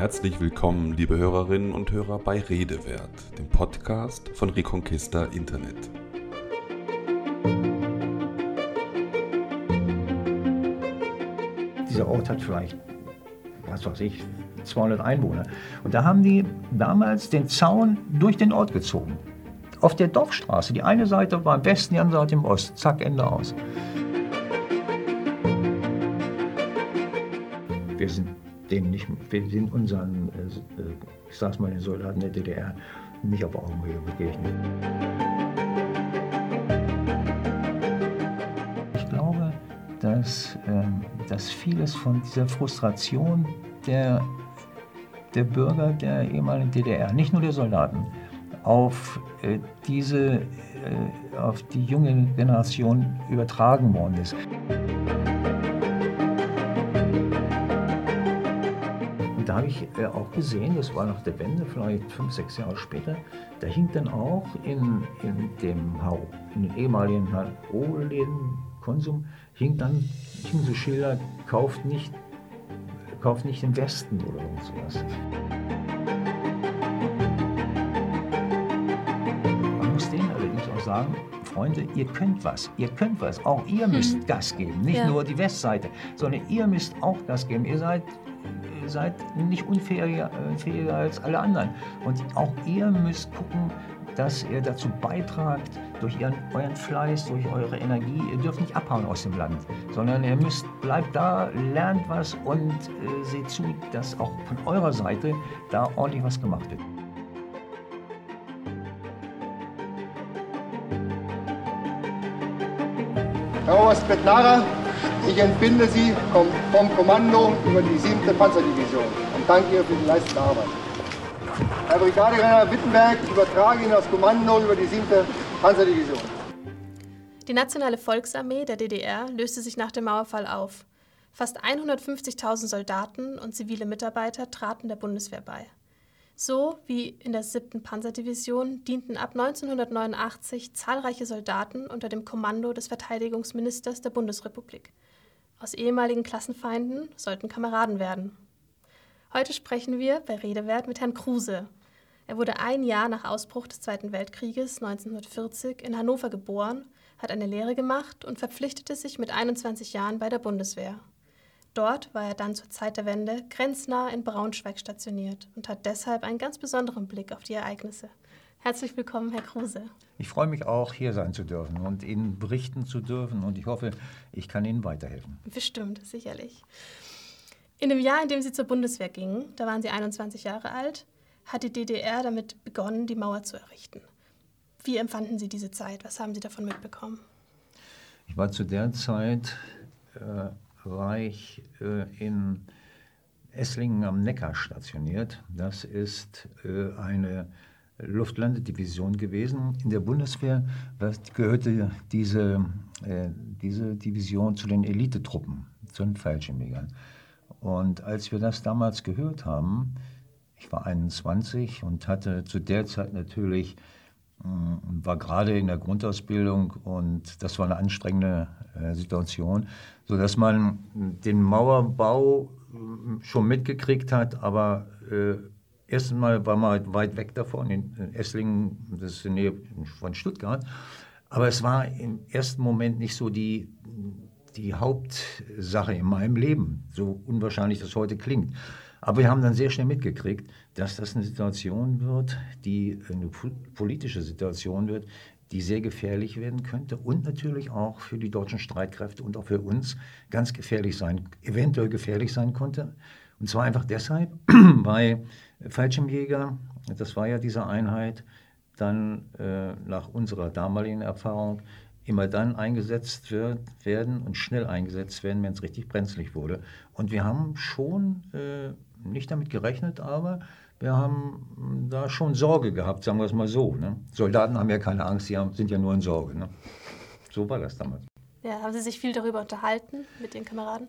Herzlich willkommen, liebe Hörerinnen und Hörer bei Redewert, dem Podcast von Reconquista Internet. Dieser Ort hat vielleicht, was weiß ich, 200 Einwohner. Und da haben die damals den Zaun durch den Ort gezogen. Auf der Dorfstraße. Die eine Seite war im Westen, die andere Seite im Osten. Zack, Ende aus. Wir sind denen nicht, wir sind unseren, äh, ich sag's mal, den Soldaten der DDR nicht auf Augenhöhe begegnet. Ich glaube, dass, ähm, dass vieles von dieser Frustration der, der Bürger der ehemaligen DDR, nicht nur der Soldaten, auf äh, diese, äh, auf die junge Generation übertragen worden ist. Da habe ich äh, auch gesehen, das war nach der Wende, vielleicht fünf, sechs Jahre später, da hing dann auch in, in dem in den ehemaligen Oberläden, Konsum, hing dann hing so Schilder, kauft nicht, kauft nicht im Westen oder sowas. Man muss denen allerdings auch sagen, Freunde, ihr könnt was, ihr könnt was, auch ihr müsst Gas geben, nicht Ja. nur die Westseite, sondern ihr müsst auch Gas geben. Ihr seid, seid nicht unfähiger äh, als alle anderen. Und auch ihr müsst gucken, dass ihr dazu beitragt, durch ihren, euren Fleiß, durch eure Energie. Ihr dürft nicht abhauen aus dem Land, sondern ihr müsst, bleibt da, lernt was und äh, seht zu, dass auch von eurer Seite da ordentlich was gemacht wird. Herr Oberst Betnara, ich entbinde Sie vom, vom Kommando über die 7. Panzerdivision und danke ihr für die geleistete Arbeit. Herr Brigadegeneral Wittenberg, ich übertrage Ihnen das Kommando über die 7. Panzerdivision. Die Nationale Volksarmee der DDR löste sich nach dem Mauerfall auf. Fast 150.000 Soldaten und zivile Mitarbeiter traten der Bundeswehr bei. So wie in der 7. Panzerdivision dienten ab 1989 zahlreiche Soldaten unter dem Kommando des Verteidigungsministers der Bundesrepublik. Aus ehemaligen Klassenfeinden sollten Kameraden werden. Heute sprechen wir bei Redewert mit Herrn Kruse. Er wurde ein Jahr nach Ausbruch des Zweiten Weltkrieges 1940 in Hannover geboren, hat eine Lehre gemacht und verpflichtete sich mit 21 Jahren bei der Bundeswehr. Dort war er dann zur Zeit der Wende grenznah in Braunschweig stationiert und hat deshalb einen ganz besonderen Blick auf die Ereignisse. Herzlich willkommen, Herr Kruse. Ich freue mich auch, hier sein zu dürfen und Ihnen berichten zu dürfen und ich hoffe, ich kann Ihnen weiterhelfen. Bestimmt, sicherlich. In dem Jahr, in dem Sie zur Bundeswehr gingen, da waren Sie 21 Jahre alt, hat die DDR damit begonnen, die Mauer zu errichten. Wie empfanden Sie diese Zeit? Was haben Sie davon mitbekommen? Ich war zu der Zeit äh, war äh, in Esslingen am Neckar stationiert. Das ist äh, eine Luftlandedivision gewesen. In der Bundeswehr gehörte diese, äh, diese Division zu den Elitetruppen, zu den Fallschirmjägern. Und als wir das damals gehört haben, ich war 21 und hatte zu der Zeit natürlich mh, war gerade in der Grundausbildung und das war eine anstrengende äh, Situation, sodass man den Mauerbau äh, schon mitgekriegt hat, aber äh, erst einmal war man weit weg davon, in, in Esslingen, das ist in der Nähe von Stuttgart, aber es war im ersten Moment nicht so die, die Hauptsache in meinem Leben, so unwahrscheinlich das heute klingt. Aber wir haben dann sehr schnell mitgekriegt, dass das eine Situation wird, die eine po- politische Situation wird, die sehr gefährlich werden könnte und natürlich auch für die deutschen Streitkräfte und auch für uns ganz gefährlich sein, eventuell gefährlich sein konnte. Und zwar einfach deshalb, weil Fallschirmjäger, das war ja diese Einheit, dann äh, nach unserer damaligen Erfahrung immer dann eingesetzt wird, werden und schnell eingesetzt werden, wenn es richtig brenzlig wurde. Und wir haben schon äh, nicht damit gerechnet, aber wir haben da schon Sorge gehabt, sagen wir es mal so. Ne? Soldaten haben ja keine Angst, sie haben, sind ja nur in Sorge. Ne? So war das damals. Ja, haben Sie sich viel darüber unterhalten mit Ihren Kameraden?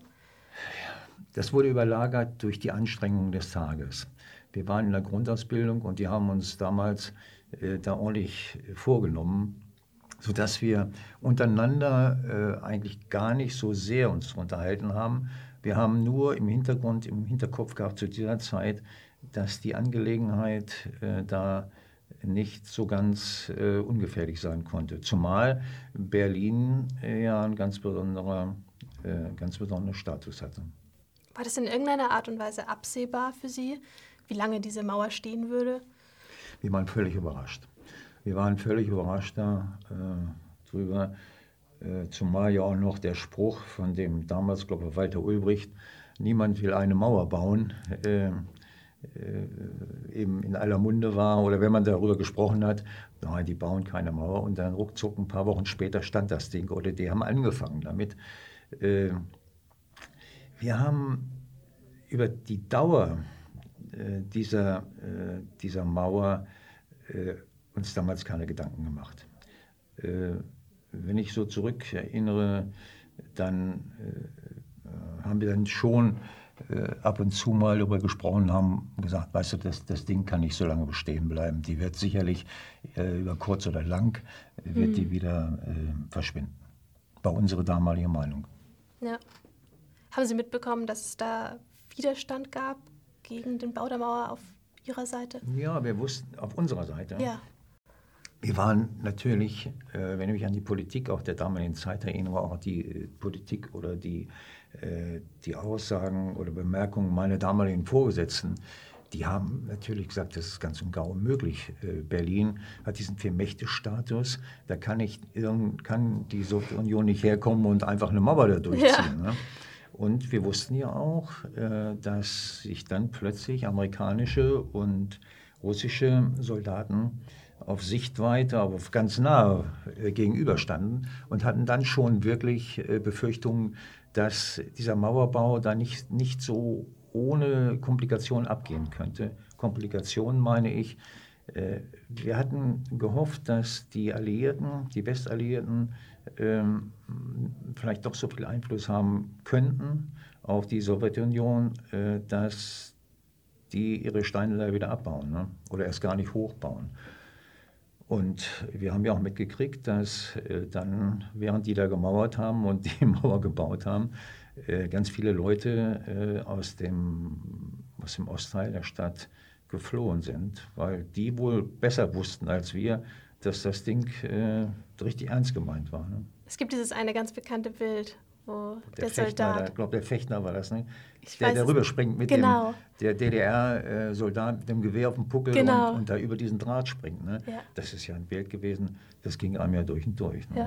Das wurde überlagert durch die Anstrengungen des Tages. Wir waren in der Grundausbildung und die haben uns damals äh, da ordentlich vorgenommen, sodass wir untereinander äh, eigentlich gar nicht so sehr uns unterhalten haben, Wir haben nur im Hintergrund, im Hinterkopf gehabt zu dieser Zeit, dass die Angelegenheit äh, da nicht so ganz äh, ungefährlich sein konnte. Zumal Berlin äh, ja einen ganz, besonderer, äh, ganz besonderen Status hatte. War das in irgendeiner Art und Weise absehbar für Sie, wie lange diese Mauer stehen würde? Wir waren völlig überrascht. Wir waren völlig überrascht darüber, äh, zumal ja auch noch der Spruch von dem damals, glaube ich, Walter Ulbricht, niemand will eine Mauer bauen, äh, äh, eben in aller Munde war oder wenn man darüber gesprochen hat, nein, die bauen keine Mauer und dann ruckzuck ein paar Wochen später stand das Ding oder die haben angefangen damit. Äh, wir haben über die Dauer äh, dieser, äh, dieser Mauer uns damals keine Gedanken gemacht wenn ich so zurück erinnere, dann äh, haben wir dann schon äh, ab und zu mal darüber gesprochen, haben gesagt, weißt du, das, das Ding kann nicht so lange bestehen bleiben. Die wird sicherlich äh, über kurz oder lang, äh, wird mhm. die wieder äh, verschwinden. War unsere damalige Meinung. Ja. Haben Sie mitbekommen, dass es da Widerstand gab gegen den Bau der Mauer auf Ihrer Seite? Ja, wir wussten, auf unserer Seite. Ja. Wir waren natürlich, äh, wenn ich mich an die Politik auch der damaligen Zeit erinnere, auch die äh, Politik oder die, äh, die Aussagen oder Bemerkungen meiner damaligen Vorgesetzten, die haben natürlich gesagt, das ist ganz und gar unmöglich. Äh, Berlin hat diesen Vier-Mächte-Status, da kann, ich, kann die Sowjetunion nicht herkommen und einfach eine Mauer da durchziehen. Ja. Ne? Und wir wussten ja auch, äh, dass sich dann plötzlich amerikanische und russische Soldaten auf Sichtweite, aber ganz nah äh, gegenüberstanden und hatten dann schon wirklich äh, Befürchtungen, dass dieser Mauerbau da nicht, nicht so ohne Komplikationen abgehen könnte. Komplikationen meine ich, äh, wir hatten gehofft, dass die Alliierten, die Westalliierten, ähm, vielleicht doch so viel Einfluss haben könnten auf die Sowjetunion, dass die ihre Steine da wieder abbauen ne? oder erst gar nicht hochbauen. Und wir haben ja auch mitgekriegt, dass äh, dann, während die da gemauert haben und die Mauer gebaut haben, äh, ganz viele Leute äh, aus, dem, aus dem Ostteil der Stadt geflohen sind, weil die wohl besser wussten als wir, dass das Ding richtig ernst gemeint war. Ne? Es gibt dieses eine ganz bekannte Bild, wo der, der Soldat. Ich glaube, der Fechtner war das, ne? Ich der, der rüberspringt mit genau. dem DDR-Soldat mit dem Gewehr auf dem Puckel genau. und, und, da über diesen Draht springt. Ne? Ja. Das ist ja ein Bild gewesen, das ging einem ja durch und durch. Ne?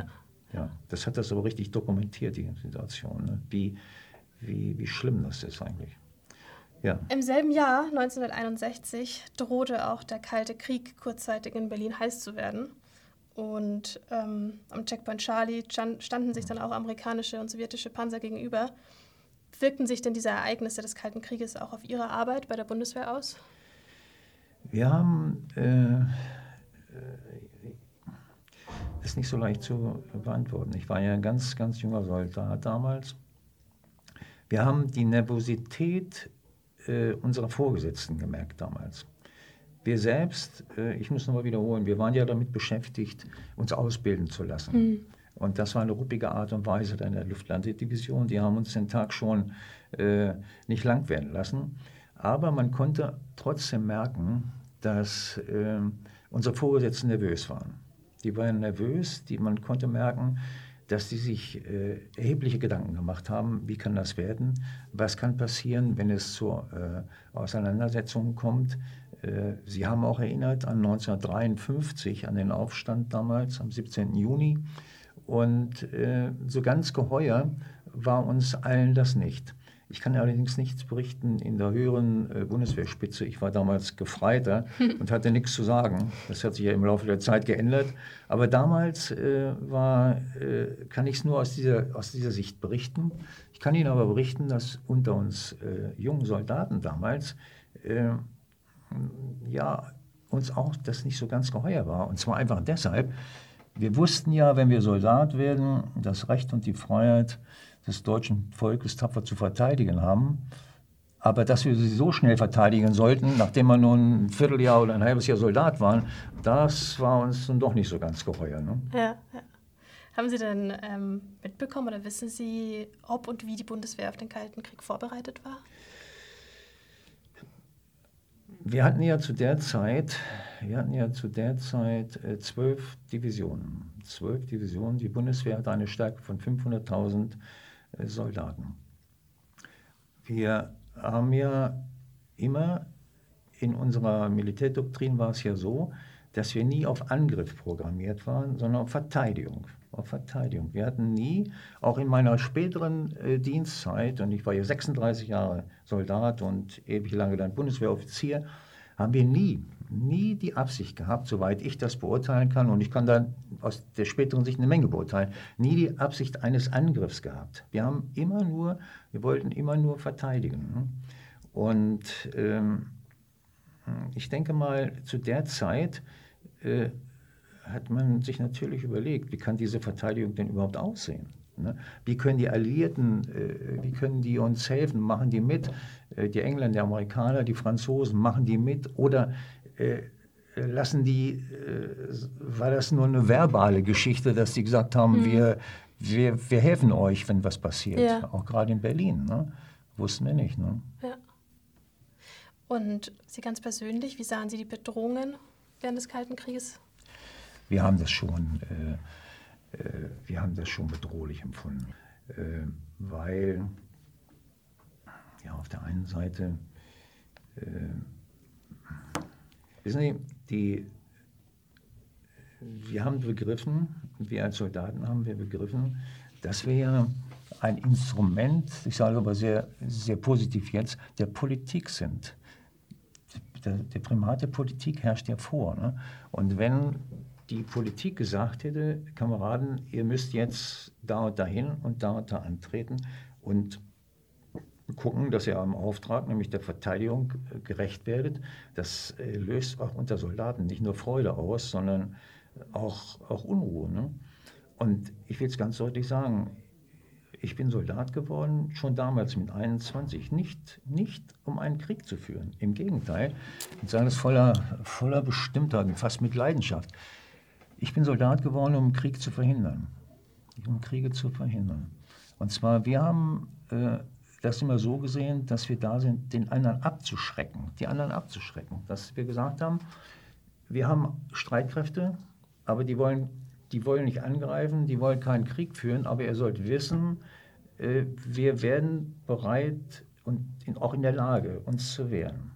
Ja. ja. Das hat das aber richtig dokumentiert, die Situation, ne? wie, wie, wie schlimm das ist eigentlich. Ja. Im selben Jahr, 1961, drohte auch der Kalte Krieg kurzzeitig in Berlin heiß zu werden. Und ähm, am Checkpoint Charlie standen sich dann auch amerikanische und sowjetische Panzer gegenüber. Wirkten sich denn diese Ereignisse des Kalten Krieges auch auf Ihre Arbeit bei der Bundeswehr aus? Wir haben, äh, äh ist nicht so leicht zu beantworten. Ich war ja ein ganz, ganz junger Soldat damals. Wir haben die Nervosität äh, unserer Vorgesetzten gemerkt damals. Wir selbst, äh, ich muss nochmal wiederholen, wir waren ja damit beschäftigt, uns ausbilden zu lassen. Mhm. Und das war eine ruppige Art und Weise in der Luftlandedivision. Die haben uns den Tag schon äh, nicht lang werden lassen. Aber man konnte trotzdem merken, dass äh, unsere Vorgesetzten nervös waren. Die waren nervös, die, man konnte merken, dass die sich äh, erhebliche Gedanken gemacht haben, wie kann das werden, was kann passieren, wenn es zu äh, Auseinandersetzungen kommt, Sie haben auch erinnert an 1953, an den Aufstand damals am 17. Juni. Und äh, so ganz geheuer war uns allen das nicht. Ich kann allerdings nichts berichten in der höheren äh, Bundeswehrspitze. Ich war damals Gefreiter und hatte nichts zu sagen. Das hat sich ja im Laufe der Zeit geändert. Aber damals äh, war, äh, kann ich es nur aus dieser, aus dieser Sicht berichten. Ich kann Ihnen aber berichten, dass unter uns äh, jungen Soldaten damals ja, uns auch das nicht so ganz geheuer war. Und zwar einfach deshalb, wir wussten ja, wenn wir Soldat werden, das Recht und die Freiheit des deutschen Volkes tapfer zu verteidigen haben. Aber dass wir sie so schnell verteidigen sollten, nachdem wir nun ein Vierteljahr oder ein halbes Jahr Soldat waren, das war uns dann doch nicht so ganz geheuer. Ne? Ja, ja. Haben Sie denn ähm, mitbekommen oder wissen Sie, ob und wie die Bundeswehr auf den Kalten Krieg vorbereitet war? Wir hatten ja zu der Zeit, wir hatten ja zu der Zeit äh, zwölf Divisionen. Zwölf Divisionen. Die Bundeswehr hat eine Stärke von 500.000 äh, Soldaten. Wir haben ja immer in unserer Militärdoktrin war es ja so, dass wir nie auf Angriff programmiert waren, sondern auf Verteidigung. Auf Verteidigung. Wir hatten nie, auch in meiner späteren äh, Dienstzeit, und ich war ja 36 Jahre Soldat und ewig lange dann Bundeswehroffizier, haben wir nie, nie die Absicht gehabt, soweit ich das beurteilen kann, und ich kann da aus der späteren Sicht eine Menge beurteilen, nie die Absicht eines Angriffs gehabt. Wir haben immer nur, wir wollten immer nur verteidigen. Und ähm, ich denke mal, zu der Zeit äh, hat man sich natürlich überlegt, wie kann diese Verteidigung denn überhaupt aussehen? Ne? Wie können die Alliierten, äh, wie können die uns helfen? Machen die mit? Äh, die Engländer, die Amerikaner, die Franzosen, machen die mit? Oder äh, lassen die, war das nur eine verbale Geschichte, dass die gesagt haben, mhm. wir, wir, wir helfen euch, wenn was passiert? Ja. Auch gerade in Berlin. Ne? Wussten wir nicht. Ne? Ja. Und Sie ganz persönlich, wie sahen Sie die Bedrohungen während des Kalten Krieges? Wir haben das schon, äh, äh, wir haben das schon bedrohlich empfunden, äh, weil ja auf der einen Seite, äh, wissen Sie, die, wir haben begriffen, wir als Soldaten haben wir begriffen, dass wir ja ein Instrument, ich sage aber sehr, sehr positiv jetzt, der Politik sind der, der Primat der Politik herrscht ja vor. Ne? Und wenn die Politik gesagt hätte, Kameraden, ihr müsst jetzt da und dahin und da und da antreten und gucken, dass ihr am Auftrag, nämlich der Verteidigung, gerecht werdet, das äh, löst auch unter Soldaten nicht nur Freude aus, sondern auch, auch Unruhe. Ne? Und ich will es ganz deutlich sagen, ich bin Soldat geworden, schon damals mit 21, nicht, nicht um einen Krieg zu führen. Im Gegenteil, ich sage es voller, voller Bestimmtheit, fast mit Leidenschaft. Ich bin Soldat geworden, um Krieg zu verhindern. Um Kriege zu verhindern. Und zwar, wir haben äh, das immer so gesehen, dass wir da sind, den anderen abzuschrecken, die anderen abzuschrecken. Dass wir gesagt haben, wir haben Streitkräfte, aber die wollen die wollen nicht angreifen, die wollen keinen Krieg führen, aber ihr sollt wissen, äh, wir werden bereit und auch in der Lage, uns zu wehren.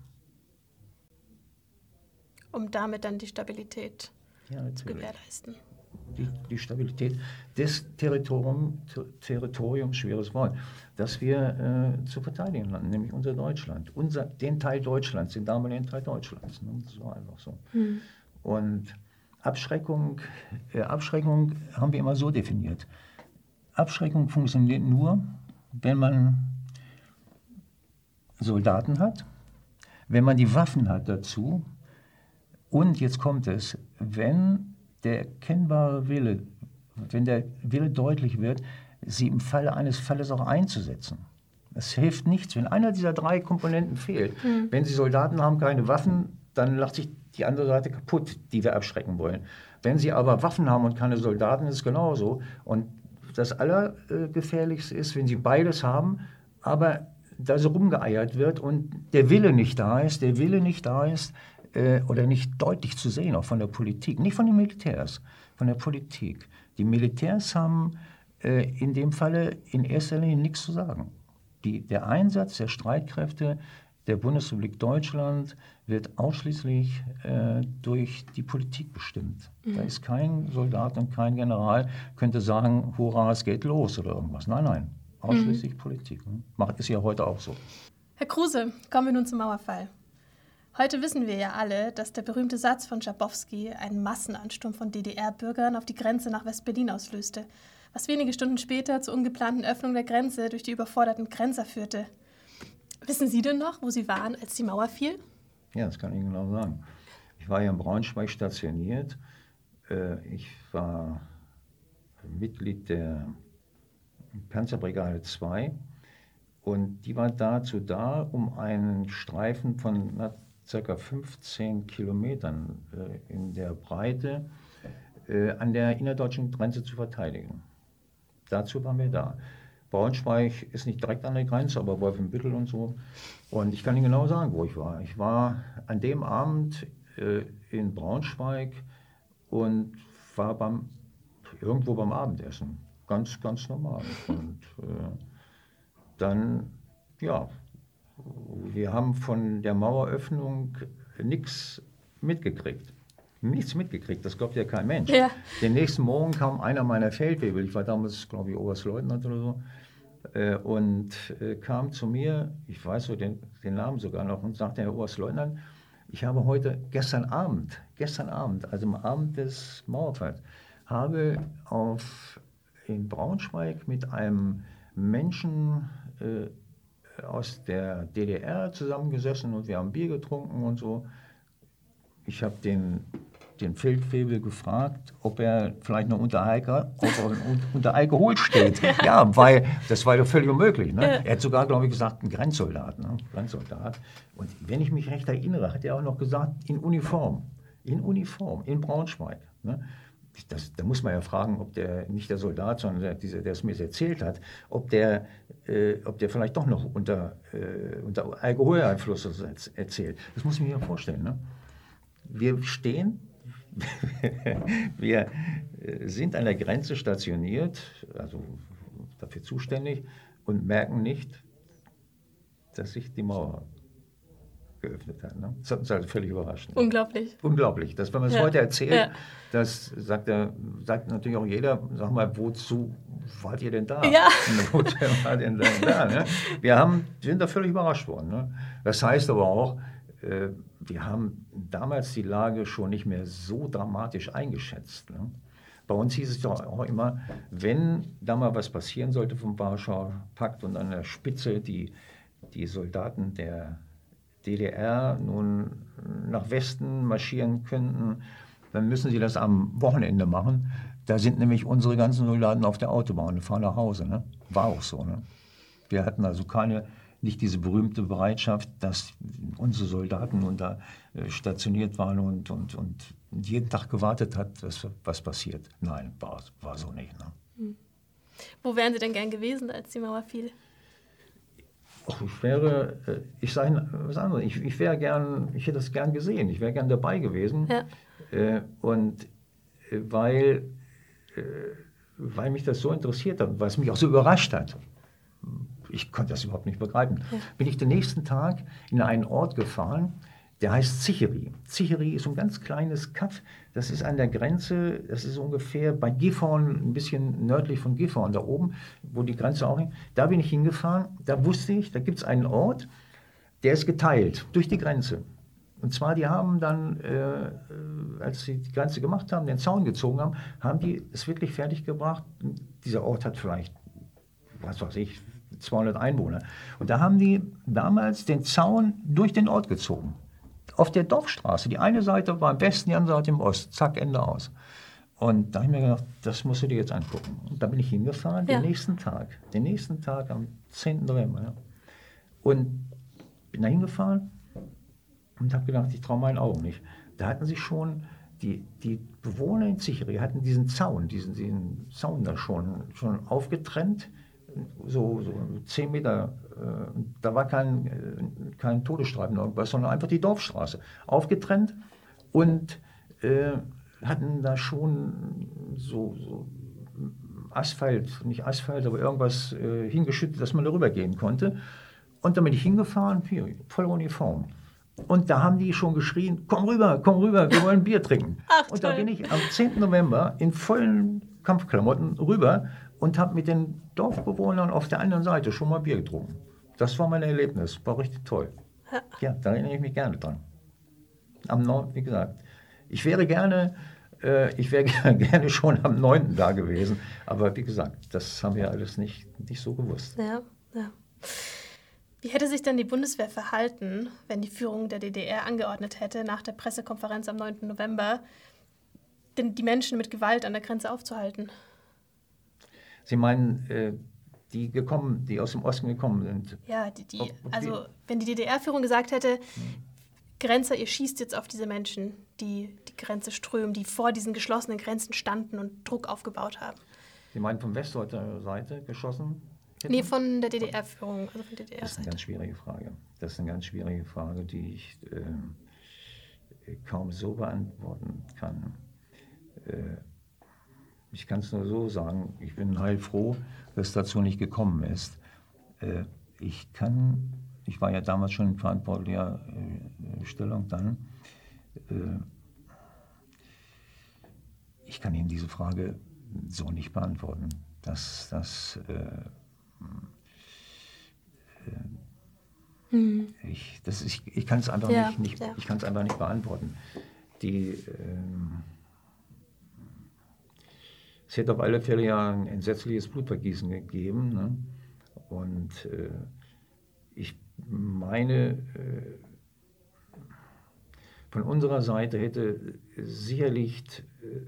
Um damit dann die Stabilität ja, gewährleisten. Die, die, Stabilität des Territorium, Territoriums, schweres Wort, das wir äh, zu verteidigen hatten, nämlich unser Deutschland. Unser, den Teil Deutschlands, den damaligen Teil Deutschlands. Ne? Das war einfach so. Hm. Und Abschreckung, äh, Abschreckung haben wir immer so definiert. Abschreckung funktioniert nur, wenn man Soldaten hat, wenn man die Waffen hat dazu und jetzt kommt es, wenn der erkennbare Wille, wenn der Wille deutlich wird, sie im Falle eines Falles auch einzusetzen. Es hilft nichts, wenn einer dieser drei Komponenten fehlt. Mhm. Wenn Sie Soldaten haben, keine Waffen, dann lacht sich die andere Seite kaputt, die wir abschrecken wollen. Wenn sie aber Waffen haben und keine Soldaten, ist es genauso. Und das Allergefährlichste ist, wenn sie beides haben, aber da so rumgeeiert wird und der Wille nicht da ist, der Wille nicht da ist äh, oder nicht deutlich zu sehen, auch von der Politik, nicht von den Militärs, von der Politik. Die Militärs haben äh, in dem Falle in erster Linie nichts zu sagen. Die, der Einsatz der Streitkräfte der Bundesrepublik Deutschland wird ausschließlich äh, durch die Politik bestimmt. Mhm. Da ist kein Soldat und kein General, könnte sagen, hurra, es geht los oder irgendwas. Nein, nein, ausschließlich mhm. Politik. Macht es ja heute auch so. Herr Kruse, kommen wir nun zum Mauerfall. Heute wissen wir ja alle, dass der berühmte Satz von Schabowski einen Massenansturm von DDR-Bürgern auf die Grenze nach West-Berlin auslöste, was wenige Stunden später zur ungeplanten Öffnung der Grenze durch die überforderten Grenzer führte. Wissen Sie denn noch, wo Sie waren, als die Mauer fiel? Ja, das kann ich genau sagen. Ich war ja in Braunschweig stationiert. Äh, ich war Mitglied der Panzerbrigade 2 und die war dazu da, um einen Streifen von ca. 15 Kilometern äh, in der Breite äh, an der innerdeutschen Grenze zu verteidigen. Dazu waren wir da. Braunschweig ist nicht direkt an der Grenze, aber Wolfenbüttel und so. Und ich kann Ihnen genau sagen, wo ich war. Ich war an dem Abend äh, in Braunschweig und war beim, irgendwo beim Abendessen. Ganz, ganz normal. Und äh, dann, ja, wir haben von der Maueröffnung nichts mitgekriegt. Nichts mitgekriegt, das glaubt ja kein Mensch. Ja. Den nächsten Morgen kam einer meiner Feldwebel, ich war damals, glaube ich, Oberstleutnant oder so, äh, und äh, kam zu mir, ich weiß so den, den Namen sogar noch, und sagte, Herr Oberstleutnant, ich habe heute, gestern Abend, gestern Abend, also am Abend des Mauerfalls, habe auf, in Braunschweig mit einem Menschen äh, aus der DDR zusammengesessen und wir haben Bier getrunken und so. Ich habe den, den Feldwebel gefragt, ob er vielleicht noch unter, Alkohol, unter Alkohol steht. ja, weil das war ja völlig unmöglich. Ne? Ja. Er hat sogar, glaube ich, gesagt, ein Grenzsoldat. Ne? Grenzsoldat. Und wenn ich mich recht erinnere, hat er auch noch gesagt, in Uniform. In Uniform, in Braunschweig. Ne? Das, da muss man ja fragen, ob der, nicht der Soldat, sondern der, dieser, der es mir erzählt hat, ob der, äh, ob der vielleicht doch noch unter, äh, unter Alkoholeinfluss erzählt. Das muss ich mir ja vorstellen. Ne? Wir stehen, wir äh, sind an der Grenze stationiert, also dafür zuständig, und merken nicht, dass sich die Mauer geöffnet hat. Ne? Das hat uns also völlig überrascht. Unglaublich. Unglaublich. Das, wenn man es ja. heute erzählt, ja. das sagt, er, sagt natürlich auch jeder, sag mal, wozu wart ihr denn da? Ja. wozu wart ihr denn da? Ne? Wir haben, sind da völlig überrascht worden. Ne? Das heißt aber auch, äh, wir haben damals die Lage schon nicht mehr so dramatisch eingeschätzt. Ne? Bei uns hieß es doch auch immer, wenn da mal was passieren sollte vom Warschauer Pakt und an der Spitze die, die Soldaten der DDR nun nach Westen marschieren könnten, dann müssen sie das am Wochenende machen. Da sind nämlich unsere ganzen Soldaten auf der Autobahn und fahren nach Hause. Ne? War auch so. Ne? Wir hatten also keine, nicht diese berühmte Bereitschaft, dass unsere Soldaten nun da äh, stationiert waren und, und, und jeden Tag gewartet hat, was, was passiert. Nein, war, war so nicht. Ne? Hm. Wo wären Sie denn gern gewesen, als die Mauer fiel? Ach, ich wäre, äh, ich sage was anderes, ich, ich wäre gern, ich hätte das gern gesehen, ich wäre gern dabei gewesen. Ja. Äh, und äh, weil, weil mich das so interessiert hat, weil es mich auch so überrascht hat, ich konnte das überhaupt nicht begreifen, ja. bin ich den nächsten Tag in einen Ort gefahren, der heißt Zicheri. Zicheri ist ein ganz kleines Kaff, das ist an der Grenze, das ist ungefähr bei Gifhorn, ein bisschen nördlich von Gifhorn, da oben, wo die Grenze auch hängt. Da bin ich hingefahren, da wusste ich, da gibt es einen Ort, der ist geteilt durch die Grenze. Und zwar, die haben dann, äh, als sie die Grenze gemacht haben, den Zaun gezogen haben, haben die es wirklich fertiggebracht. Dieser Ort hat vielleicht, was weiß ich, 200 Einwohner. Und da haben die damals den Zaun durch den Ort gezogen auf der Dorfstraße. Die eine Seite war im Westen, die andere Seite im Osten. Zack, Ende aus. Und da habe ich mir gedacht, das musst du dir jetzt angucken. Und da bin ich hingefahren, ja. den nächsten Tag. Den nächsten Tag am 10. November. Ja. Und bin da hingefahren und habe gedacht, ich traue meinen Augen nicht. Da hatten sie schon, die, die Bewohner in Zicheri hatten diesen Zaun, diesen, diesen Zaun da schon, schon aufgetrennt so, so zehn Meter, äh, da war kein, äh, kein Todesstreifen irgendwas, sondern einfach die Dorfstraße aufgetrennt und äh, hatten da schon so, so, Asphalt, nicht Asphalt, aber irgendwas äh, hingeschüttet, dass man darüber gehen konnte. Und dann bin ich hingefahren, hier, voll Uniform. Und da haben die schon geschrien, komm rüber, komm rüber, wir wollen Bier trinken. Ach, und da bin ich am 10. November in vollen Kampfklamotten rüber und habe mit den Dorfbewohnern auf der anderen Seite schon mal Bier getrunken. Das war mein Erlebnis, war richtig toll. Ja, da erinnere ich mich gerne dran. Am 9., wie gesagt, ich wäre gerne, äh, ich wäre gerne schon am 9. da gewesen, aber wie gesagt, das haben wir alles nicht, nicht so gewusst. Ja, ja. Wie hätte sich denn die Bundeswehr verhalten, wenn die Führung der DDR angeordnet hätte, nach der Pressekonferenz am 9. November, denn die Menschen mit Gewalt an der Grenze aufzuhalten? Sie meinen äh, die gekommen, die aus dem Osten gekommen sind? Ja, die, die also wenn die DDR-Führung gesagt hätte, hm. Grenzer, ihr schießt jetzt auf diese Menschen, die die Grenze strömen, die vor diesen geschlossenen Grenzen standen und Druck aufgebaut haben. Sie meinen von Westdeutscher Seite geschossen? Hätten? Nee, von der DDR-Führung. Also von DDR das ist eine ganz schwierige Frage. Das ist eine ganz schwierige Frage, die ich äh, kaum so beantworten kann. Äh, ich kann es nur so sagen, ich bin heilfroh, dass es dazu nicht gekommen ist. Äh, ich kann, ich war ja damals schon in verantwortlicher äh, Stellung dann, äh, ich kann Ihnen diese Frage so nicht beantworten. Das, das, hm. ich, das, ich, ich kann es einfach, ja, nicht, nicht ja. ich einfach nicht beantworten. Die, ähm, es hätte auf alle Fälle ja ein entsetzliches Blutvergießen gegeben. Ne? Und äh, ich meine, äh, von unserer Seite hätte sicherlich, äh,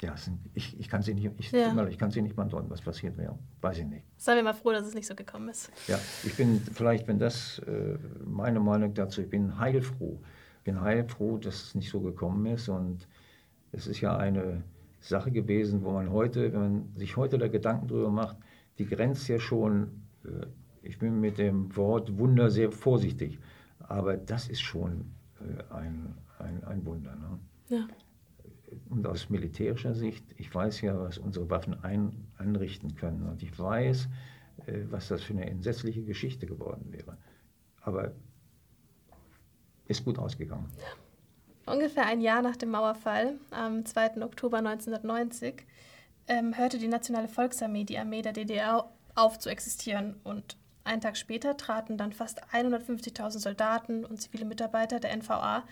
ja, ich, ich kann sie nicht, ich, ja. ich kann sie nicht beantworten, was passiert wäre. Weiß ich nicht. Seien wir mal froh, dass es nicht so gekommen ist. Ja, ich bin vielleicht, wenn das äh, meine Meinung dazu, ich bin heilfroh. Ich bin heilfroh, dass es nicht so gekommen ist. Und es ist ja eine Sache gewesen, wo man heute, wenn man sich heute da Gedanken drüber macht, die grenzt ja schon, äh, ich bin mit dem Wort Wunder sehr vorsichtig, aber das ist schon äh, ein, ein, ein Wunder. Ne? Ja. Und aus militärischer Sicht, ich weiß ja, was unsere Waffen ein, anrichten können und ich weiß, äh, was das für eine entsetzliche Geschichte geworden wäre. Aber ist gut ausgegangen. Ja. Ungefähr ein Jahr nach dem Mauerfall, am 2. Oktober 1990, ähm, hörte die Nationale Volksarmee, die Armee der DDR, auf zu existieren. Und einen Tag später traten dann fast 150.000 Soldaten und zivile Mitarbeiter der NVA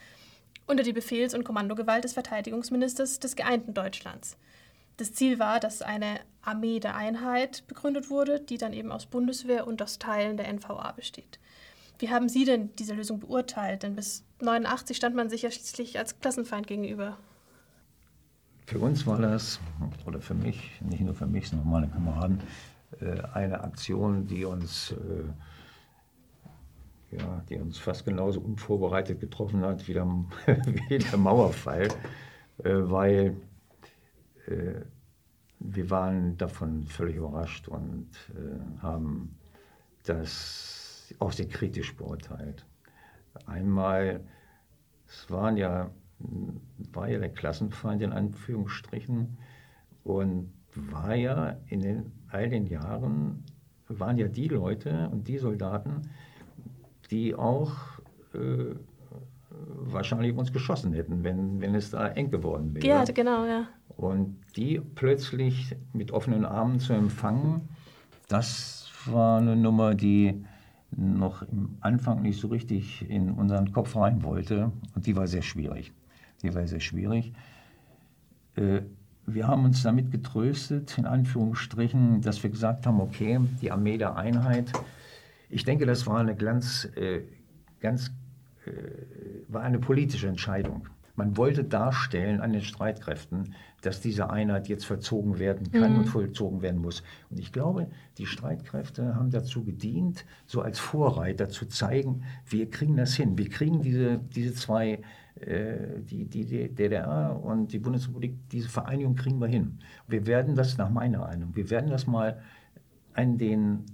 unter die Befehls- und Kommandogewalt des Verteidigungsministers des geeinten Deutschlands. Das Ziel war, dass eine Armee der Einheit begründet wurde, die dann eben aus Bundeswehr und aus Teilen der NVA besteht. Wie haben Sie denn diese Lösung beurteilt? Denn bis 89 stand man sich ja schließlich als Klassenfeind gegenüber. Für uns war das, oder für mich, nicht nur für mich, sondern meine Kameraden, äh, eine Aktion, die uns, äh, ja, die uns fast genauso unvorbereitet getroffen hat wie der, wie der Mauerfall, äh, weil wir waren davon völlig überrascht und haben das auch sehr kritisch beurteilt. Einmal, es waren ja, war ja der Klassenfeind in Anführungsstrichen und war ja in den, all den Jahren, waren ja die Leute und die Soldaten, die auch äh, wahrscheinlich uns geschossen hätten, wenn, wenn es da eng geworden wäre. Ja, genau, ja. Und die plötzlich mit offenen Armen zu empfangen, das war eine Nummer, die noch im Anfang nicht so richtig in unseren Kopf rein wollte. Und die war sehr schwierig. Die war sehr schwierig. Äh, wir haben uns damit getröstet, in Anführungsstrichen, dass wir gesagt haben, okay, die Armee der Einheit, ich denke, das war eine ganz, äh, ganz äh, war eine politische Entscheidung. Man wollte darstellen an den Streitkräften, dass diese Einheit jetzt verzogen werden kann mhm. und vollzogen werden muss. Und ich glaube, die Streitkräfte haben dazu gedient, so als Vorreiter zu zeigen, wir kriegen das hin. Wir kriegen diese, diese zwei, äh, die, die DDR und die Bundesrepublik, diese Vereinigung kriegen wir hin. Wir werden das nach meiner Meinung, wir werden das mal an den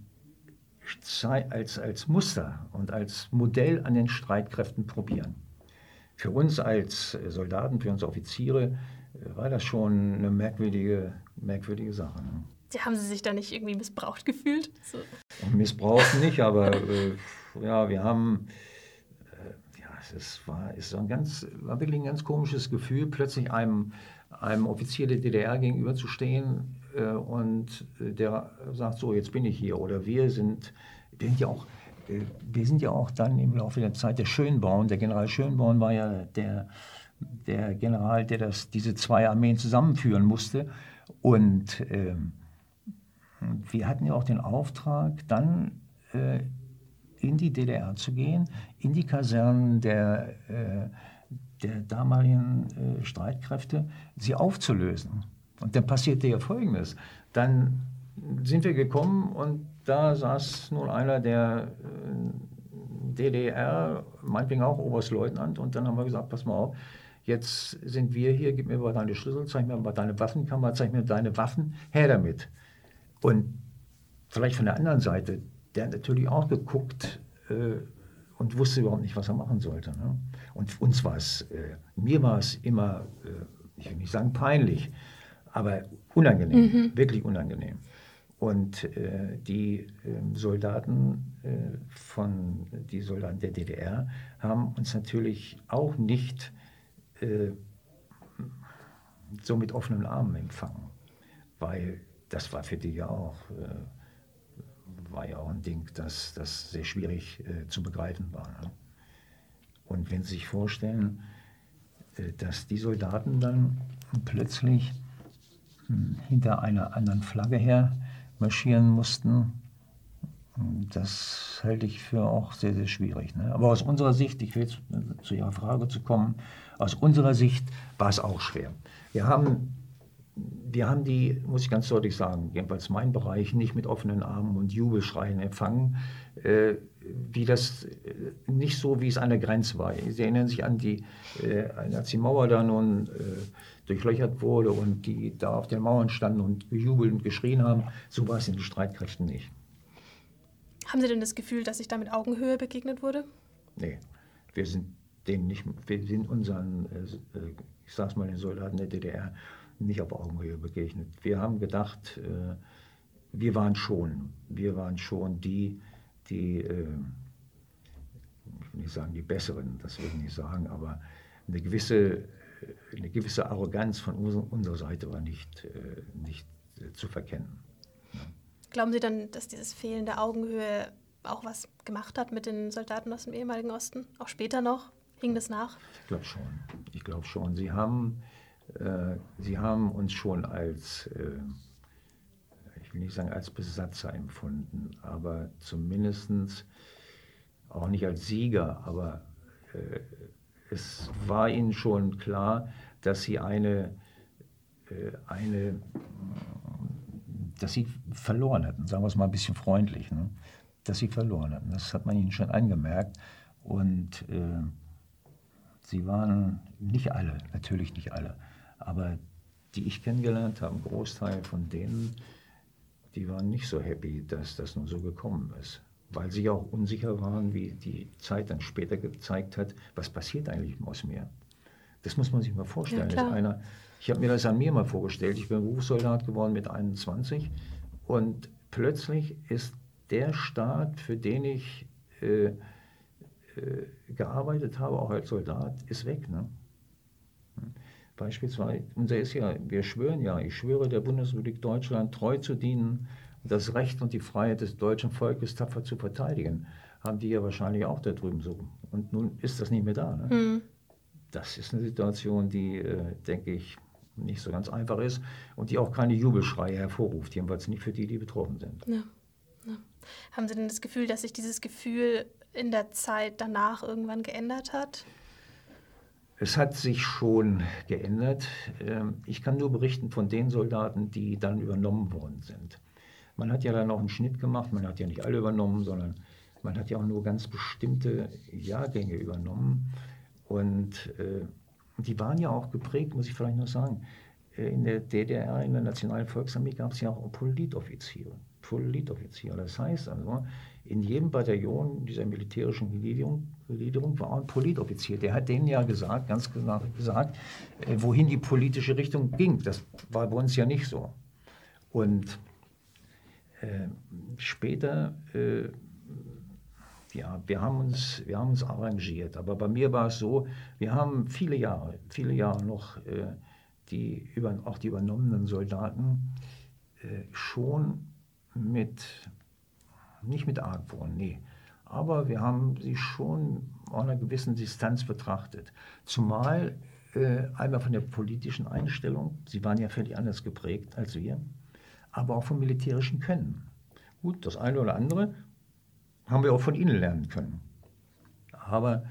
als, als Muster und als Modell an den Streitkräften probieren. Für uns als Soldaten, für uns Offiziere äh, war das schon eine merkwürdige, merkwürdige Sache. Ne? Haben Sie sich da nicht irgendwie missbraucht gefühlt? So. Missbraucht nicht, aber äh, ja, wir haben, äh, ja, es war, es war, ein ganz, war wirklich ein ganz komisches Gefühl, plötzlich einem, einem Offizier der DDR gegenüberzustehen äh, und äh, der sagt, so, jetzt bin ich hier. Oder wir sind, sind ja auch wir sind ja auch dann im Laufe der Zeit der Schönborn, der General Schönborn war ja der, der General, der das, diese zwei Armeen zusammenführen musste. Und äh, wir hatten ja auch den Auftrag, dann äh, in die DDR zu gehen, in die Kasernen der, äh, der damaligen äh, Streitkräfte, sie aufzulösen. Und dann passierte ja Folgendes. Dann sind wir gekommen und da saß nun einer, der, DDR, meinetwegen auch Oberstleutnant. Und dann haben wir gesagt, pass mal auf, jetzt sind wir hier, gib mir mal deine Schlüssel, zeig mir mal deine Waffenkammer, zeig mir deine Waffen, her damit. Und vielleicht von der anderen Seite, der hat natürlich auch geguckt äh, und wusste überhaupt nicht, was er machen sollte. Ne? Und uns war es, äh, mir war es immer, äh, ich will nicht sagen peinlich, aber unangenehm, mhm. wirklich unangenehm. Und äh, die äh, Soldaten äh, von die Soldaten der DDR haben uns natürlich auch nicht äh, so mit offenen Armen empfangen, weil das war für die ja auch äh, war ja auch ein Ding, das, das sehr schwierig äh, zu begreifen war. Ne? Und wenn Sie sich vorstellen, dass die Soldaten dann plötzlich hm, hinter einer anderen Flagge her marschieren mussten. Das halte ich für auch sehr, sehr schwierig. Ne? Aber aus unserer Sicht, ich will jetzt zu Ihrer Frage zu kommen, aus unserer Sicht war es auch schwer. Wir haben, wir haben die, muss ich ganz deutlich sagen, jedenfalls mein Bereich, nicht mit offenen Armen und Jubelschreien empfangen, äh, wie das, äh, nicht so, wie es an der Grenze war. Sie erinnern sich an die, äh, als die Mauer da nun äh, durchlöchert wurde und die da auf den Mauern standen und gejubelt und geschrien haben. So war es in den Streitkräften nicht. Haben Sie denn das Gefühl, dass sich da mit Augenhöhe begegnet wurde? Nee, wir sind denen nicht, wir sind unseren, äh, äh, ich sag's mal, den Soldaten der DDR nicht auf Augenhöhe begegnet. Wir haben gedacht, äh, wir waren schon, wir waren schon die, die, ich will nicht sagen die Besseren, das will ich nicht sagen, aber eine gewisse eine gewisse Arroganz von unserer Seite war nicht, äh, nicht äh, zu verkennen. Glauben Sie dann, dass dieses fehlende Augenhöhe auch was gemacht hat mit den Soldaten aus dem ehemaligen Osten? Auch später noch? Hing das nach? Ich glaube schon. Ich glaube schon. Sie haben, äh, Sie haben uns schon als, äh, ich will nicht sagen als Besatzer empfunden, aber zumindest auch nicht als Sieger, aber äh, es war ihnen schon klar, dass sie eine, äh, eine dass sie verloren hatten, sagen wir es mal ein bisschen freundlich, ne? dass sie verloren hatten. Das hat man ihnen schon angemerkt. Und äh, sie waren nicht alle, natürlich nicht alle, aber die ich kennengelernt habe, ein Großteil von denen, die waren nicht so happy, dass das nun so gekommen ist weil sie auch unsicher waren, wie die Zeit dann später gezeigt hat, was passiert eigentlich aus mir. Das muss man sich mal vorstellen. Ja, einer, ich habe mir das an mir mal vorgestellt. Ich bin Berufssoldat geworden mit 21 und plötzlich ist der Staat, für den ich äh, äh, gearbeitet habe, auch als Soldat, ist weg. Ne? Beispielsweise, unser ist ja, wir schwören ja, ich schwöre der Bundesrepublik Deutschland treu zu dienen das Recht und die Freiheit des deutschen Volkes tapfer zu verteidigen, haben die ja wahrscheinlich auch da drüben so. Und nun ist das nicht mehr da. Ne? Mhm. Das ist eine Situation, die, äh, denke ich, nicht so ganz einfach ist und die auch keine Jubelschreie hervorruft, jedenfalls nicht für die, die betroffen sind. Ja. Ja. Haben Sie denn das Gefühl, dass sich dieses Gefühl in der Zeit danach irgendwann geändert hat? Es hat sich schon geändert. Ähm, ich kann nur berichten von den Soldaten, die dann übernommen worden sind. Man hat ja dann auch einen Schnitt gemacht, man hat ja nicht alle übernommen, sondern man hat ja auch nur ganz bestimmte Jahrgänge übernommen. Und äh, die waren ja auch geprägt, muss ich vielleicht noch sagen. Äh, in der DDR, in der Nationalen Volksarmee, gab es ja auch Politoffiziere. Politoffiziere. Das heißt also, in jedem Bataillon dieser militärischen Gliederung, Gliederung war ein Politoffizier. Der hat denen ja gesagt, ganz genau gesagt, äh, wohin die politische Richtung ging. Das war bei uns ja nicht so. Und äh, später, äh, ja, wir haben, uns, wir haben uns arrangiert. Aber bei mir war es so, wir haben viele Jahre, viele Jahre noch äh, die, über, auch die übernommenen Soldaten äh, schon mit, nicht mit Argwohn, nee, aber wir haben sie schon auf einer gewissen Distanz betrachtet. Zumal äh, einmal von der politischen Einstellung, sie waren ja völlig anders geprägt als wir aber auch vom militärischen Können. Gut, das eine oder andere haben wir auch von Ihnen lernen können. Aber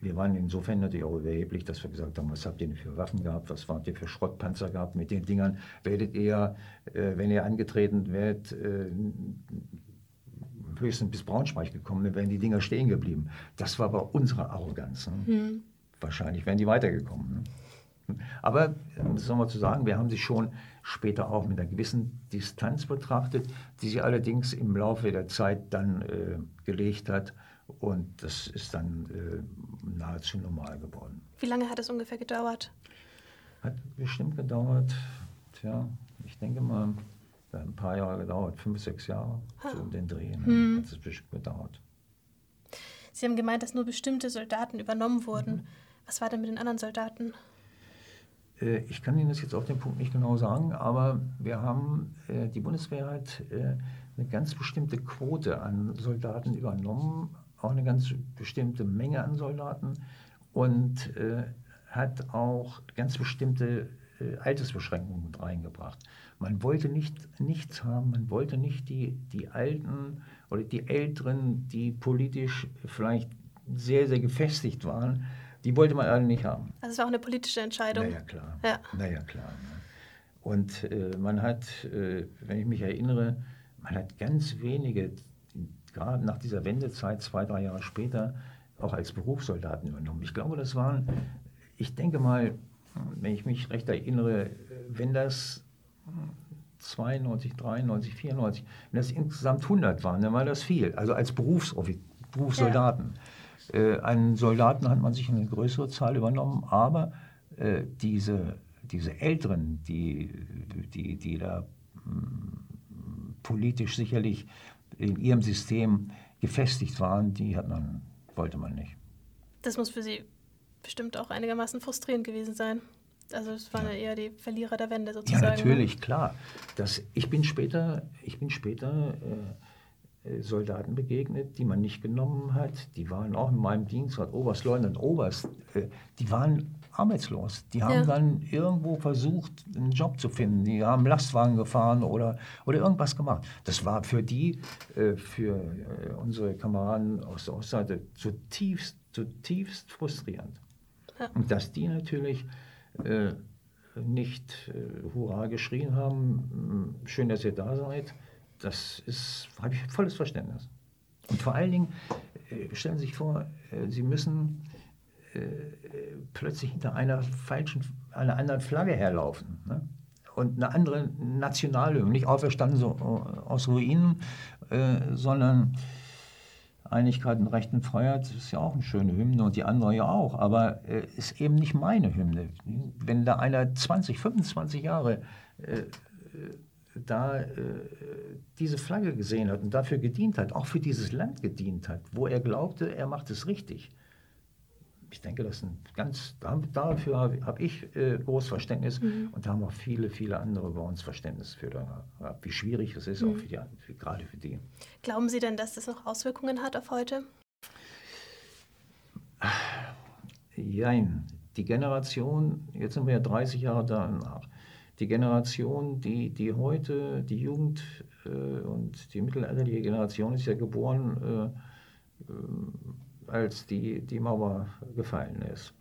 wir waren insofern natürlich auch überheblich, dass wir gesagt haben, was habt ihr denn für Waffen gehabt, was habt ihr für Schrottpanzer gehabt, mit den Dingern werdet ihr, äh, wenn ihr angetreten werdet, äh, höchstens bis Braunschweig gekommen, dann wären die Dinger stehen geblieben. Das war aber unsere Arroganz. Ne? Mhm. Wahrscheinlich wären die weitergekommen. Ne? Aber, das soll man zu sagen, wir haben sie schon später auch mit einer gewissen Distanz betrachtet, die sie allerdings im Laufe der Zeit dann äh, gelegt hat. Und das ist dann äh, nahezu normal geworden. Wie lange hat es ungefähr gedauert? Hat bestimmt gedauert, tja, ich denke mal, ein paar Jahre gedauert, fünf, sechs Jahre, ah. so um den Dreh, ne? hm. hat es bestimmt gedauert. Sie haben gemeint, dass nur bestimmte Soldaten übernommen wurden. Mhm. Was war denn mit den anderen Soldaten? Äh, ich kann Ihnen das jetzt auf den Punkt nicht genau sagen, aber wir haben, äh, die Bundeswehr hat äh, eine ganz bestimmte Quote an Soldaten übernommen, auch eine ganz bestimmte Menge an Soldaten und hat auch ganz bestimmte Altersbeschränkungen mit reingebracht. Man wollte nicht, nichts haben, man wollte nicht die, die Alten oder die Älteren, die politisch vielleicht sehr, sehr gefestigt waren, die wollte man alle nicht haben. Also es war auch eine politische Entscheidung. Naja, klar. Ja. Naja, klar. Ne? Und äh, man hat, äh, wenn ich mich erinnere, man hat ganz wenige, gerade nach dieser Wendezeit, zwei, drei Jahre später, auch als Berufssoldaten übernommen. Ich glaube, das waren, ich denke mal, wenn ich mich recht erinnere, wenn das 92, 93, 94, wenn das insgesamt 100 waren, dann war das viel. Also als Berufssoldaten. Ja. Äh, einen Soldaten hat man sich eine größere Zahl übernommen, aber äh, diese, diese Älteren, die, die, die da mh, hm, politisch sicherlich in ihrem System gefestigt waren, die hat man, wollte man nicht. Das muss für Sie bestimmt auch einigermaßen frustrierend gewesen sein. Also es waren ja. ja eher die Verlierer der Wende sozusagen. Ja, natürlich, klar. Das, ich bin später, ich bin später äh, Soldaten begegnet, die man nicht genommen hat. Die waren auch in meinem Dienst, als Oberstleutnant, Oberst, äh, die waren arbeitslos. Die haben ja. dann irgendwo versucht, einen Job zu finden. Die haben Lastwagen gefahren oder, oder irgendwas gemacht. Das war für die, äh, für unsere Kameraden aus der Ostseite zutiefst, zutiefst frustrierend. Ja. Und dass die natürlich nicht Hurra geschrien haben, schön, dass ihr da seid, das ist, habe ich volles Verständnis. Und vor allen Dingen, äh, stellen Sie sich vor, äh, Sie müssen äh, plötzlich hinter einer falschen, einer anderen Flagge herlaufen. Ne? Und eine andere Nationalhymne, nicht auferstanden so aus Ruinen, sondern Einigkeit und Recht und Freiheit ist ja auch eine schöne Hymne und die andere ja auch, aber ist eben nicht meine Hymne. Wenn da einer 20, 25 Jahre da äh, diese Flagge gesehen hat und dafür gedient hat, auch für dieses Land gedient hat, wo er glaubte, er macht es richtig. Ich denke, das ein ganz, dafür habe hab ich äh, großes Verständnis mhm. und da haben auch viele, viele andere bei uns Verständnis für, wie schwierig es ist, mhm. auch für die, für, gerade für die. Glauben Sie denn, dass das noch Auswirkungen hat auf heute? Jein. Die Generation, jetzt sind wir ja 30 Jahre danach, die Generation, die, die heute, die Jugend äh, und die mittelalterliche Generation ist ja geboren, äh, äh, als die, die Mauer gefallen ist.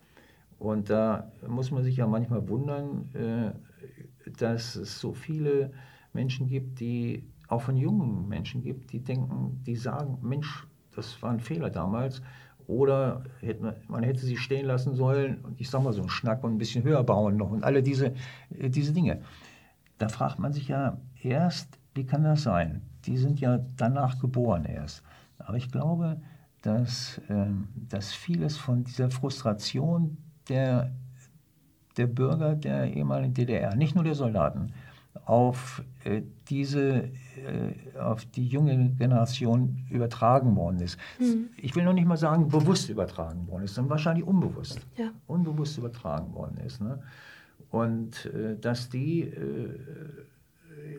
Und da muss man sich ja manchmal wundern, äh, dass es so viele Menschen gibt, die auch von jungen Menschen gibt, die denken, die sagen, Mensch, das war ein Fehler damals oder hätte, man hätte sie stehen lassen sollen und ich sage mal so einen Schnack und ein bisschen höher bauen noch und alle diese, äh, diese Dinge. Da fragt man sich ja erst, wie kann das sein? Die sind ja danach geboren erst. Aber ich glaube, dass, äh, dass vieles von dieser Frustration der, der Bürger der ehemaligen DDR, nicht nur der Soldaten, auf äh, diese, äh, auf die junge Generation übertragen worden ist. Mhm. Ich will noch nicht mal sagen, bewusst übertragen worden ist, sondern wahrscheinlich unbewusst. Ja. Unbewusst übertragen worden ist. Ne? Und äh, dass die,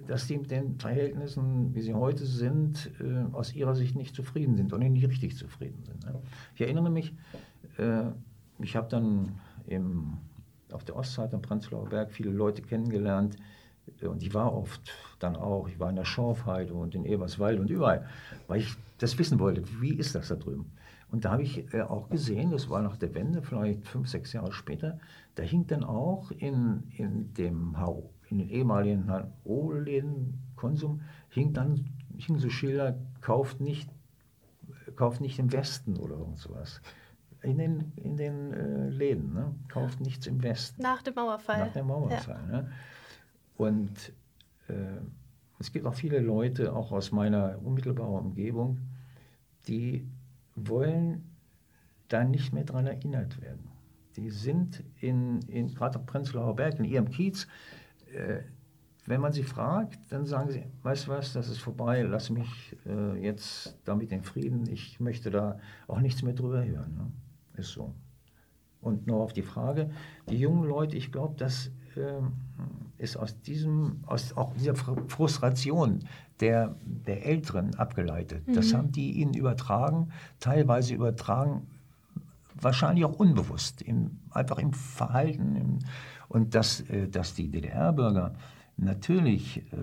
dass die mit den Verhältnissen, wie sie heute sind, aus ihrer Sicht nicht zufrieden sind und nicht richtig zufrieden sind. Ne? Ich erinnere mich, ich habe dann im, auf der Ostseite am Prenzlauer Berg viele Leute kennengelernt, und ich war oft dann auch, ich war in der Schorfheide und in Eberswald und überall, weil ich das wissen wollte, wie ist das da drüben. Und da habe ich äh, auch gesehen, das war nach der Wende, vielleicht fünf, sechs Jahre später, da hing dann auch in, in dem in den ehemaligen Rohläden Konsum, hing dann hingen so Schilder, kauft nicht, kauft nicht im Westen oder irgend sowas. In den, in den äh, Läden, ne? kauft nichts im Westen. Nach dem Mauerfall. Nach dem Mauerfall. Ja. Ne? Und äh, es gibt auch viele Leute, auch aus meiner unmittelbaren Umgebung, die wollen da nicht mehr dran erinnert werden. Die sind in, in gerade auf Prenzlauer Berg, in ihrem Kiez, äh, wenn man sie fragt, dann sagen sie, weißt du was, das ist vorbei, lass mich äh, jetzt damit in Frieden, ich möchte da auch nichts mehr drüber hören. Ne? Ist so. Und nur auf die Frage, die jungen Leute, ich glaube, das äh, ist aus diesem, aus auch dieser Frustration der, der Älteren abgeleitet. Mhm. Das haben die ihnen übertragen, teilweise übertragen, wahrscheinlich auch unbewusst, im, einfach im Verhalten. Im, und dass, äh, dass die DDR-Bürger natürlich äh,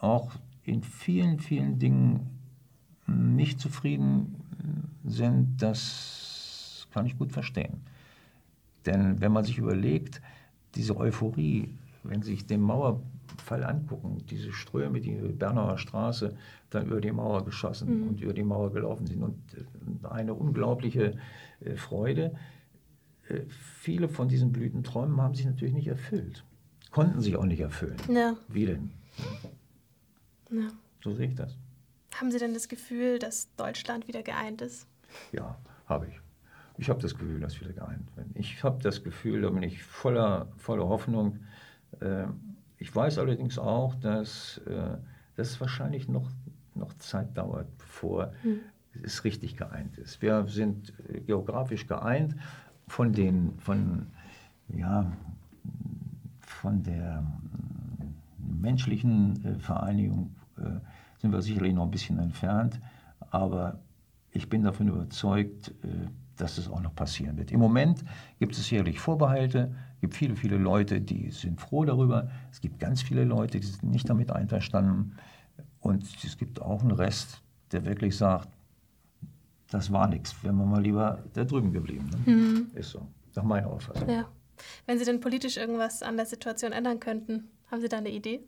auch in vielen, vielen Dingen nicht zufrieden sind, das kann ich gut verstehen. Denn wenn man sich überlegt, diese Euphorie, wenn Sie sich den Mauerfall angucken, diese Ströme, die Bernauer Straße dann über die Mauer geschossen mhm. und über die Mauer gelaufen sind und äh, eine unglaubliche äh, Freude, äh, viele von diesen Blütenträumen haben sich natürlich nicht erfüllt. Konnten sich auch nicht erfüllen. Ja. Wie denn? Ja. So sehe ich das. Haben Sie denn das Gefühl, dass Deutschland wieder geeint ist? Ja, habe ich. Ich habe das Gefühl, dass wir geeint werden. Ich habe das Gefühl, da bin ich voller, voller Hoffnung. Ähm, ich weiß allerdings auch, dass äh, das wahrscheinlich noch, noch Zeit dauert, bevor hm. es richtig geeint ist. Wir sind äh, geografisch geeint von den, von, ja, von der menschlichen äh, Vereinigung sind wir sicherlich noch ein bisschen entfernt, aber ich bin davon überzeugt, dass es auch noch passieren wird. Im Moment gibt es sicherlich Vorbehalte, es gibt viele, viele Leute, die sind froh darüber, es gibt ganz viele Leute, die sind nicht damit einverstanden und es gibt auch einen Rest, der wirklich sagt, das war nichts, wären wir mal lieber da drüben geblieben. Ne? Mhm. Ist so, nach meiner Auffassung. Ja. Wenn Sie denn politisch irgendwas an der Situation ändern könnten, haben Sie da eine Idee?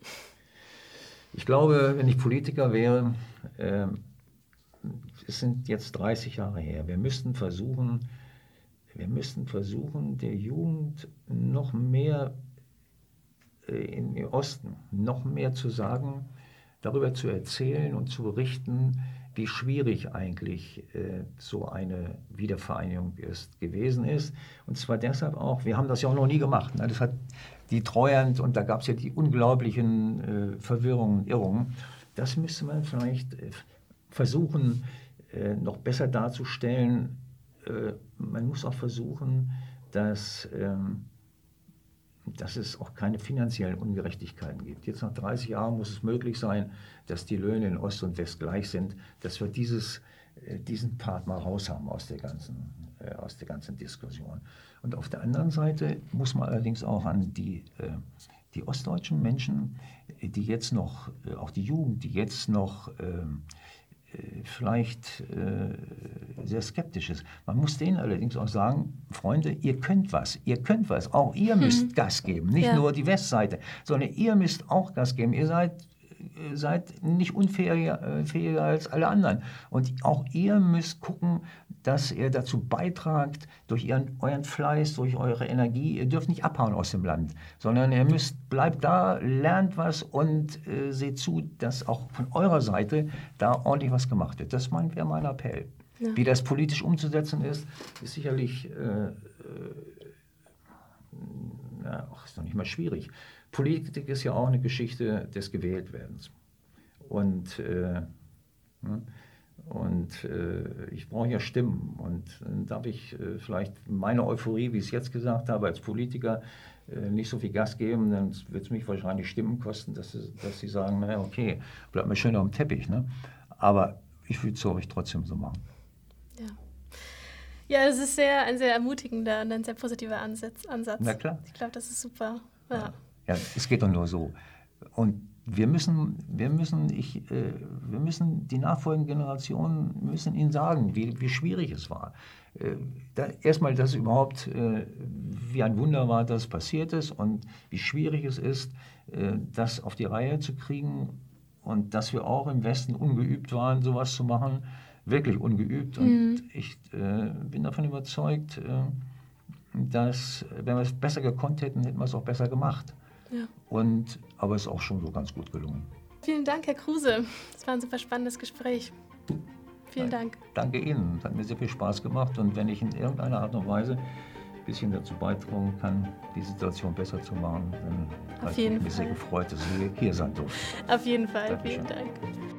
Ich glaube, wenn ich Politiker wäre, äh, es sind jetzt 30 Jahre her, wir müssten versuchen, wir müssten versuchen, der Jugend noch mehr äh, im Osten, noch mehr zu sagen, darüber zu erzählen und zu berichten, wie schwierig eigentlich äh, so eine Wiedervereinigung ist, gewesen ist. Und zwar deshalb auch, wir haben das ja auch noch nie gemacht. Ne? Das hat die Treuhand und da gab es ja die unglaublichen äh, Verwirrungen, Irrungen. Das müsste man vielleicht äh, versuchen, äh, noch besser darzustellen. Äh, man muss auch versuchen, dass, ähm, dass es auch keine finanziellen Ungerechtigkeiten gibt. Jetzt nach 30 Jahren muss es möglich sein, dass die Löhne in Ost und West gleich sind, dass wir dieses, äh, diesen Part mal raus haben aus der ganzen, äh, aus der ganzen Diskussion. Und auf der anderen Seite muss man allerdings auch an die, äh, die ostdeutschen Menschen, die jetzt noch, äh, auch die Jugend, die jetzt noch ähm, äh, vielleicht äh, sehr skeptisch ist. Man muss denen allerdings auch sagen, Freunde, ihr könnt was, ihr könnt was, auch ihr müsst mhm. Gas geben, nicht ja. nur die Westseite, sondern ihr müsst auch Gas geben. Ihr seid seid nicht unfähiger als alle anderen. Und auch ihr müsst gucken, dass ihr dazu beitragt, durch ihren, euren Fleiß, durch eure Energie. Ihr dürft nicht abhauen aus dem Land, sondern ihr müsst, bleibt da, lernt was und äh, seht zu, dass auch von eurer Seite da ordentlich was gemacht wird. Das wäre mein Appell. Ja. Wie das politisch umzusetzen ist, ist sicherlich äh, äh, ja, ist noch nicht mal schwierig. Politik ist ja auch eine Geschichte des Gewähltwerdens. Und, äh, ne, und äh, ich brauche ja Stimmen. Und dann darf ich äh, vielleicht meine Euphorie, wie ich es jetzt gesagt habe, als Politiker äh, nicht so viel Gas geben, dann wird es mich wahrscheinlich Stimmen kosten, dass sie, dass sie sagen, naja, okay, bleib mal schön auf dem Teppich. Ne? Aber ich würde es euch trotzdem so machen. Ja. Ja, es ist sehr, ein sehr ermutigender und ein sehr positiver Ansatz. Na klar. Ich glaube, das ist super. Ja. Ja, es geht doch nur so. Und wir müssen, wir müssen, ich, äh, wir müssen die nachfolgenden Generationen müssen ihnen sagen, wie, wie schwierig es war. Äh, da, erstmal, dass überhaupt äh, wie ein Wunder war, dass passiert ist und wie schwierig es ist, äh, das auf die Reihe zu kriegen, und dass wir auch im Westen ungeübt waren, sowas zu machen, wirklich ungeübt. Und Mhm. ich äh, bin davon überzeugt, äh, dass, wenn wir es besser gekonnt hätten, hätten wir es auch besser gemacht. Ja. Und, aber es ist auch schon so ganz gut gelungen. Vielen Dank, Herr Kruse. Es war ein super spannendes Gespräch. Vielen Dank. Danke Ihnen, es hat mir sehr viel Spaß gemacht und wenn ich in irgendeiner Art und Weise ein bisschen dazu beitragen kann, die Situation besser zu machen, dann habe ich mich sehr gefreut, dass Sie hier sein durften. Auf jeden Fall. Dankeschön. Vielen Dank.